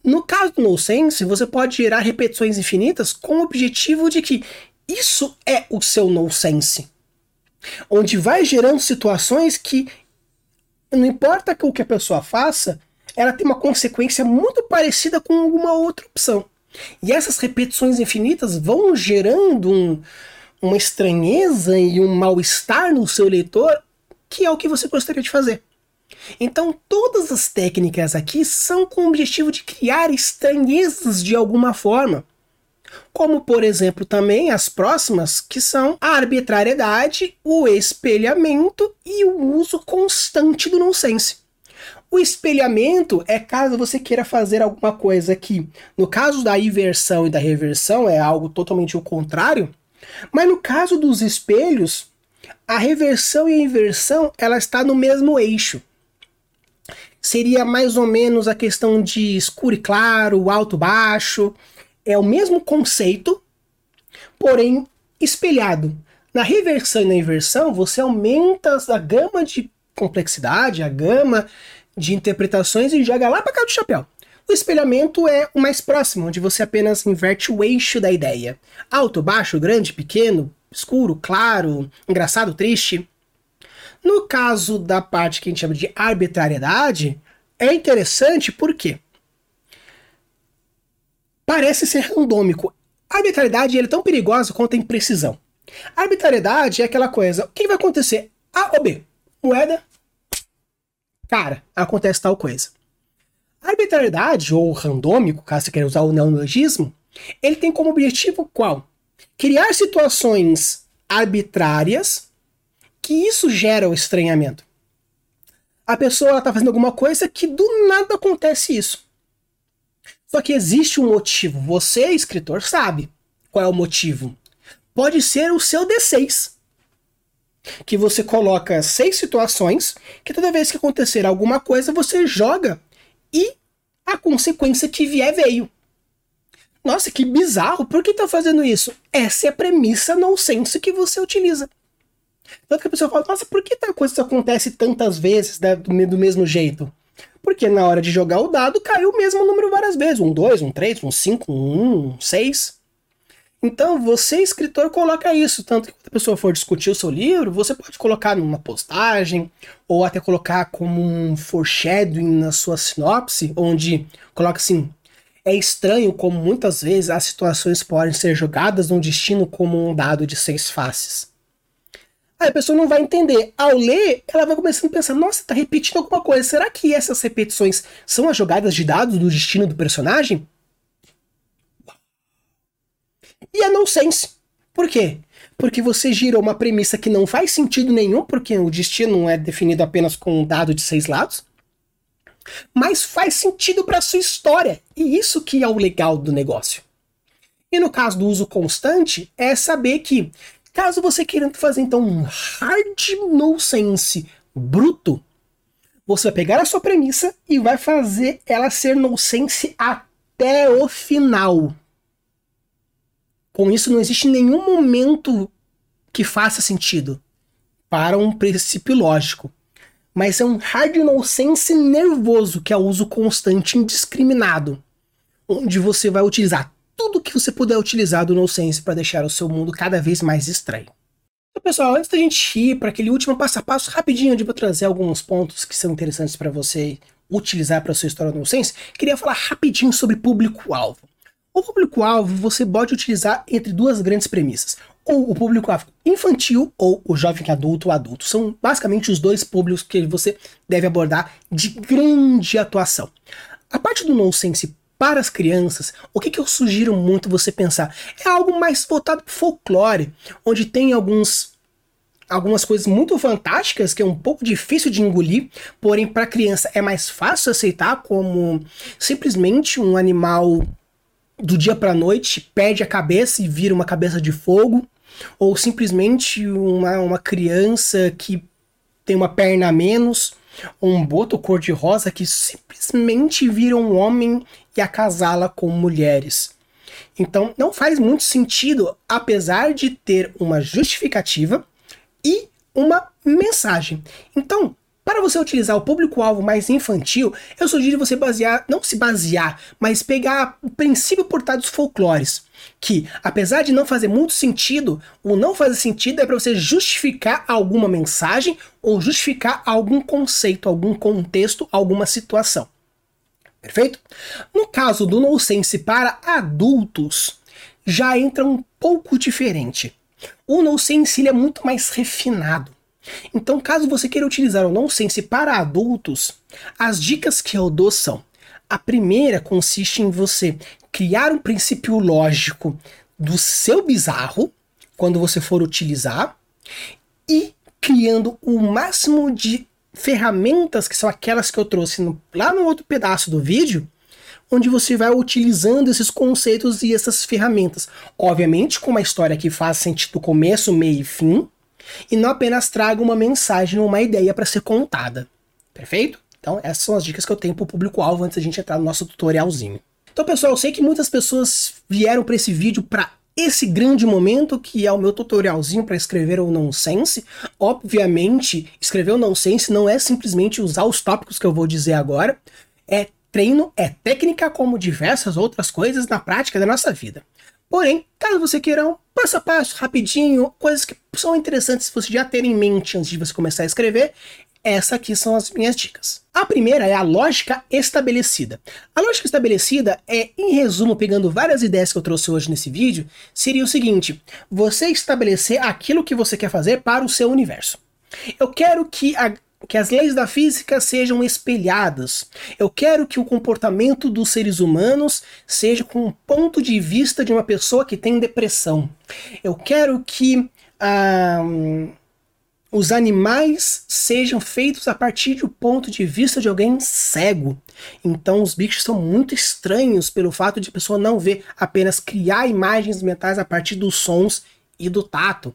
No caso do nonsense, você pode gerar repetições infinitas com o objetivo de que isso é o seu nonsense. Onde vai gerando situações que não importa o que a pessoa faça, ela tem uma consequência muito parecida com alguma outra opção. E essas repetições infinitas vão gerando um, uma estranheza e um mal-estar no seu leitor, que é o que você gostaria de fazer. Então, todas as técnicas aqui são com o objetivo de criar estranhezas de alguma forma. Como, por exemplo, também as próximas, que são a arbitrariedade, o espelhamento e o uso constante do nonsense. O espelhamento é caso você queira fazer alguma coisa que, no caso da inversão e da reversão, é algo totalmente o contrário, mas no caso dos espelhos, a reversão e a inversão ela está no mesmo eixo. seria mais ou menos a questão de escuro e claro, alto baixo. É o mesmo conceito, porém espelhado. Na reversão e na inversão, você aumenta a gama de complexidade, a gama de interpretações e joga lá para cá do chapéu. O espelhamento é o mais próximo, onde você apenas inverte o eixo da ideia. Alto, baixo, grande, pequeno, escuro, claro, engraçado, triste. No caso da parte que a gente chama de arbitrariedade, é interessante porque parece ser randômico. A arbitrariedade é tão perigosa quanto a imprecisão. A arbitrariedade é aquela coisa, o que vai acontecer? A ou B? Moeda? Cara, acontece tal coisa. A arbitrariedade, ou randômico, caso você queira usar o neologismo, ele tem como objetivo qual? Criar situações arbitrárias que isso gera o estranhamento. A pessoa está fazendo alguma coisa que do nada acontece isso. Só que existe um motivo. Você, escritor, sabe qual é o motivo. Pode ser o seu D6. Que você coloca seis situações que toda vez que acontecer alguma coisa, você joga e a consequência que vier veio. Nossa, que bizarro! Por que tá fazendo isso? Essa é a premissa nonsense que você utiliza. Tanto que a pessoa fala, nossa, por que tal coisa acontece tantas vezes né, do, do mesmo jeito? Porque na hora de jogar o dado caiu o mesmo número várias vezes. Um 2, um 3, um 5, um 1, um 6. Então, você, escritor, coloca isso. Tanto que quando a pessoa for discutir o seu livro, você pode colocar numa postagem, ou até colocar como um foreshadowing na sua sinopse, onde coloca assim: é estranho como muitas vezes as situações podem ser jogadas no destino como um dado de seis faces. Aí a pessoa não vai entender. Ao ler, ela vai começando a pensar: nossa, tá repetindo alguma coisa. Será que essas repetições são as jogadas de dados do destino do personagem? E é nonsense. Por quê? Porque você girou uma premissa que não faz sentido nenhum, porque o destino é definido apenas com um dado de seis lados, mas faz sentido para sua história. E isso que é o legal do negócio. E no caso do uso constante, é saber que, caso você queira fazer então um hard nonsense bruto, você vai pegar a sua premissa e vai fazer ela ser nonsense até o final. Com isso, não existe nenhum momento que faça sentido para um princípio lógico. Mas é um hard nonsense nervoso, que é o uso constante indiscriminado, onde você vai utilizar tudo que você puder utilizar do nonsense para deixar o seu mundo cada vez mais estranho. Então, pessoal, antes da gente ir para aquele último passo a passo rapidinho, vou trazer alguns pontos que são interessantes para você utilizar para sua história nonsense, queria falar rapidinho sobre público-alvo. O público-alvo você pode utilizar entre duas grandes premissas. Ou o público-alvo infantil ou o jovem adulto ou adulto. São basicamente os dois públicos que você deve abordar de grande atuação. A parte do nonsense para as crianças, o que, que eu sugiro muito você pensar? É algo mais voltado para folclore, onde tem alguns algumas coisas muito fantásticas que é um pouco difícil de engolir, porém para criança é mais fácil aceitar como simplesmente um animal do dia para noite perde a cabeça e vira uma cabeça de fogo, ou simplesmente uma, uma criança que tem uma perna a menos, um boto cor-de-rosa que simplesmente vira um homem e acasala com mulheres. Então não faz muito sentido, apesar de ter uma justificativa e uma mensagem. Então, para você utilizar o público-alvo mais infantil, eu sugiro você basear, não se basear, mas pegar o princípio por trás dos folclores. Que, apesar de não fazer muito sentido, o não fazer sentido é para você justificar alguma mensagem ou justificar algum conceito, algum contexto, alguma situação. Perfeito? No caso do nonsense para adultos, já entra um pouco diferente. O nonsense é muito mais refinado. Então, caso você queira utilizar o nonsense para adultos, as dicas que eu dou são: a primeira consiste em você criar um princípio lógico do seu bizarro quando você for utilizar e criando o máximo de ferramentas que são aquelas que eu trouxe no, lá no outro pedaço do vídeo, onde você vai utilizando esses conceitos e essas ferramentas. Obviamente, com uma história que faz sentido começo, meio e fim, e não apenas traga uma mensagem ou uma ideia para ser contada. Perfeito? Então, essas são as dicas que eu tenho para o público-alvo antes da gente entrar no nosso tutorialzinho. Então, pessoal, eu sei que muitas pessoas vieram para esse vídeo para esse grande momento que é o meu tutorialzinho para escrever o nonsense. Obviamente, escrever o nonsense não é simplesmente usar os tópicos que eu vou dizer agora. É treino, é técnica, como diversas outras coisas na prática da nossa vida. Porém, caso você queira um passo a passo, rapidinho, coisas que são interessantes você já ter em mente antes de você começar a escrever, essas aqui são as minhas dicas. A primeira é a lógica estabelecida. A lógica estabelecida é, em resumo, pegando várias ideias que eu trouxe hoje nesse vídeo, seria o seguinte: você estabelecer aquilo que você quer fazer para o seu universo. Eu quero que a que as leis da física sejam espelhadas. Eu quero que o comportamento dos seres humanos seja com o ponto de vista de uma pessoa que tem depressão. Eu quero que ah, os animais sejam feitos a partir do ponto de vista de alguém cego. Então os bichos são muito estranhos pelo fato de a pessoa não ver, apenas criar imagens mentais a partir dos sons e do tato.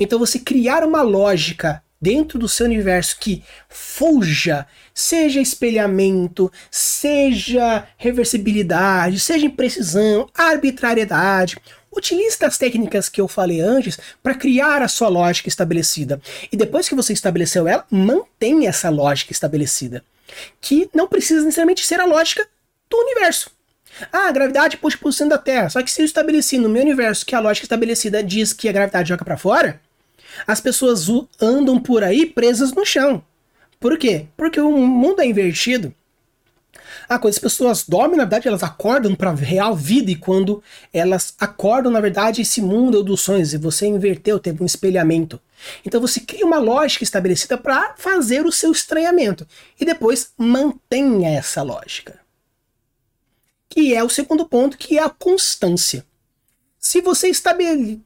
Então você criar uma lógica dentro do seu universo que fuja, seja espelhamento, seja reversibilidade, seja imprecisão, arbitrariedade, Utilize as técnicas que eu falei antes para criar a sua lógica estabelecida. E depois que você estabeleceu ela, mantenha essa lógica estabelecida. Que não precisa necessariamente ser a lógica do universo. Ah, a gravidade puxa para o centro da Terra. Só que se eu estabeleci no meu universo que a lógica estabelecida diz que a gravidade joga para fora, as pessoas andam por aí presas no chão. Por quê? Porque o mundo é invertido. Ah, quando as pessoas dormem, na verdade, elas acordam para a real vida, e quando elas acordam, na verdade, esse mundo é dos sonhos, e você inverteu, teve um espelhamento. Então você cria uma lógica estabelecida para fazer o seu estranhamento, e depois mantenha essa lógica. Que é o segundo ponto, que é a constância. Se você estabelece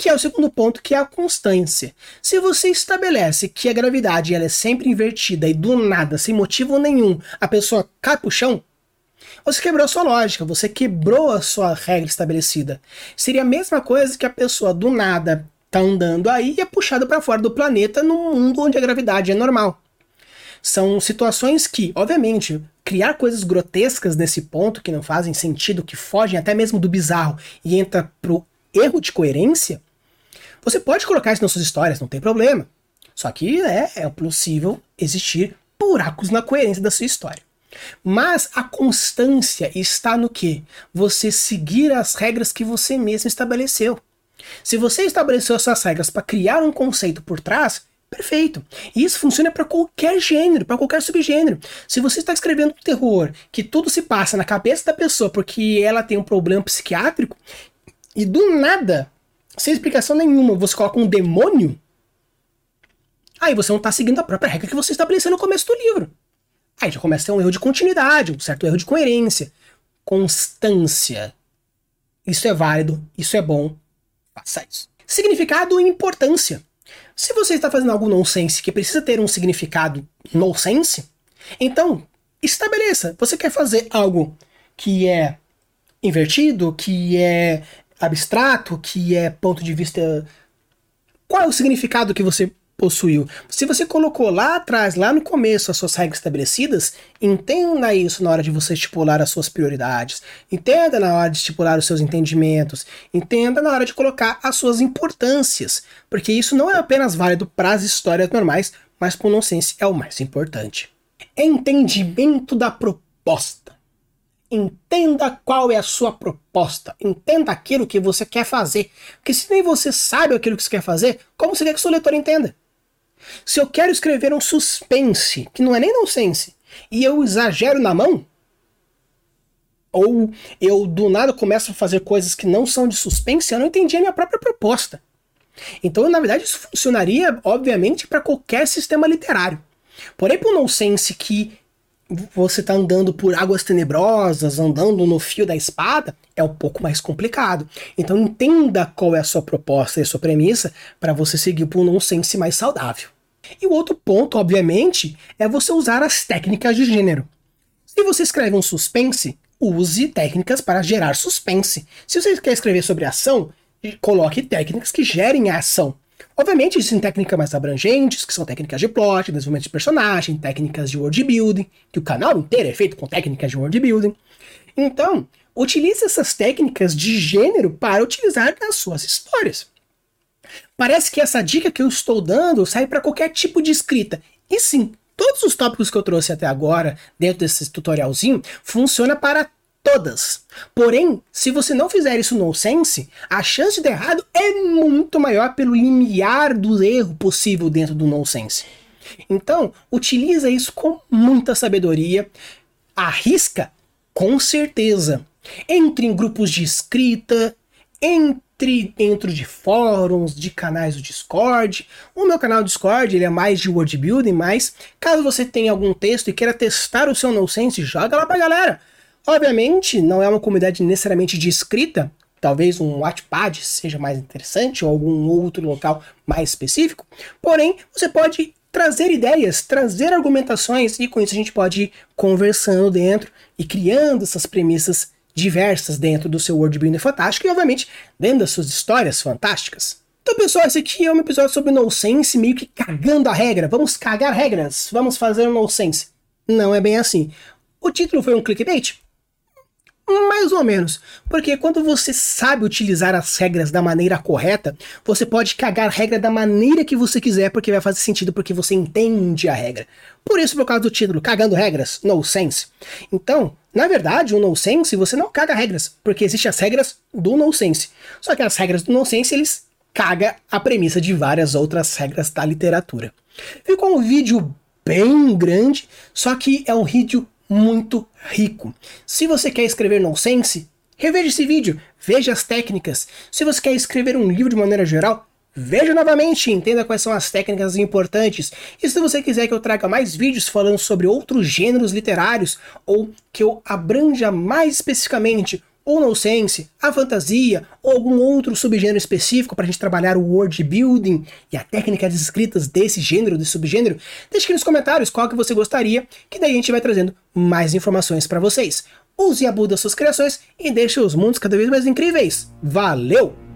que é o segundo ponto, que é a constância. Se você estabelece que a gravidade ela é sempre invertida e do nada, sem motivo nenhum, a pessoa cai pro chão, você quebrou a sua lógica, você quebrou a sua regra estabelecida. Seria a mesma coisa que a pessoa do nada tá andando aí e é puxada para fora do planeta num mundo onde a gravidade é normal. São situações que, obviamente, criar coisas grotescas nesse ponto que não fazem sentido, que fogem até mesmo do bizarro e entra pro erro de coerência, você pode colocar isso nas suas histórias, não tem problema. Só que é, é possível existir buracos na coerência da sua história. Mas a constância está no que? Você seguir as regras que você mesmo estabeleceu. Se você estabeleceu essas regras para criar um conceito por trás, perfeito. E isso funciona para qualquer gênero, para qualquer subgênero. Se você está escrevendo terror que tudo se passa na cabeça da pessoa porque ela tem um problema psiquiátrico e do nada sem explicação nenhuma, você coloca um demônio, aí você não está seguindo a própria regra que você estabeleceu no começo do livro. Aí já começa a ter um erro de continuidade, um certo erro de coerência. Constância. Isso é válido, isso é bom, faça isso. Significado e importância. Se você está fazendo algo nonsense que precisa ter um significado nonsense, então estabeleça. Você quer fazer algo que é invertido, que é abstrato, que é ponto de vista. Qual é o significado que você possuiu? Se você colocou lá atrás, lá no começo, as suas regras estabelecidas, entenda isso na hora de você estipular as suas prioridades, entenda na hora de estipular os seus entendimentos, entenda na hora de colocar as suas importâncias, porque isso não é apenas válido para as histórias normais, mas para o nonsense é o mais importante. Entendimento da proposta. Entenda qual é a sua proposta. Entenda aquilo que você quer fazer. Porque se nem você sabe aquilo que você quer fazer, como você quer que o seu leitor entenda? Se eu quero escrever um suspense, que não é nem nonsense, e eu exagero na mão, ou eu do nada começo a fazer coisas que não são de suspense, eu não entendi a minha própria proposta. Então, na verdade, isso funcionaria, obviamente, para qualquer sistema literário. Porém, para o nonsense que você tá andando por águas tenebrosas, andando no fio da espada, é um pouco mais complicado. Então entenda qual é a sua proposta e a sua premissa para você seguir por um nonsense mais saudável. E o outro ponto, obviamente, é você usar as técnicas de gênero. Se você escreve um suspense, use técnicas para gerar suspense. Se você quer escrever sobre ação, coloque técnicas que gerem a ação. Obviamente, existem técnicas mais abrangentes, que são técnicas de plot, desenvolvimento de personagem, técnicas de world building, que o canal inteiro é feito com técnicas de world building. Então, utilize essas técnicas de gênero para utilizar nas suas histórias. Parece que essa dica que eu estou dando sai para qualquer tipo de escrita. E sim, todos os tópicos que eu trouxe até agora, dentro desse tutorialzinho, funciona para todas. Porém, se você não fizer isso no sense, a chance de errado é muito maior pelo limiar do erro possível dentro do nonsense. Então, utiliza isso com muita sabedoria, arrisca com certeza. Entre em grupos de escrita, entre dentro de fóruns, de canais do Discord. O meu canal Discord ele é mais de word building, mas caso você tenha algum texto e queira testar o seu nonsense, joga lá pra galera. Obviamente, não é uma comunidade necessariamente de escrita, talvez um Wattpad seja mais interessante ou algum outro local mais específico. Porém, você pode trazer ideias, trazer argumentações e com isso a gente pode ir conversando dentro e criando essas premissas diversas dentro do seu world fantástico e obviamente dentro das suas histórias fantásticas. Então, pessoal, esse aqui é um episódio sobre nonsense, meio que cagando a regra. Vamos cagar regras, vamos fazer um nonsense. Não é bem assim. O título foi um clickbait? Mais ou menos. Porque quando você sabe utilizar as regras da maneira correta, você pode cagar a regra da maneira que você quiser, porque vai fazer sentido, porque você entende a regra. Por isso, por causa do título, Cagando Regras, No Sense. Então, na verdade, o No Sense você não caga regras, porque existem as regras do No Sense. Só que as regras do No Sense, eles caga a premissa de várias outras regras da literatura. Ficou um vídeo bem grande, só que é um vídeo muito rico. Se você quer escrever nonsense, reveja esse vídeo, veja as técnicas. Se você quer escrever um livro de maneira geral, veja novamente e entenda quais são as técnicas importantes. E se você quiser que eu traga mais vídeos falando sobre outros gêneros literários ou que eu abranja mais especificamente ou nonsense, a fantasia ou algum outro subgênero específico para a gente trabalhar o world building e a técnica de escritas desse gênero, desse subgênero, deixe aqui nos comentários qual que você gostaria, que daí a gente vai trazendo mais informações para vocês. Use a Buda suas criações e deixe os mundos cada vez mais incríveis. Valeu!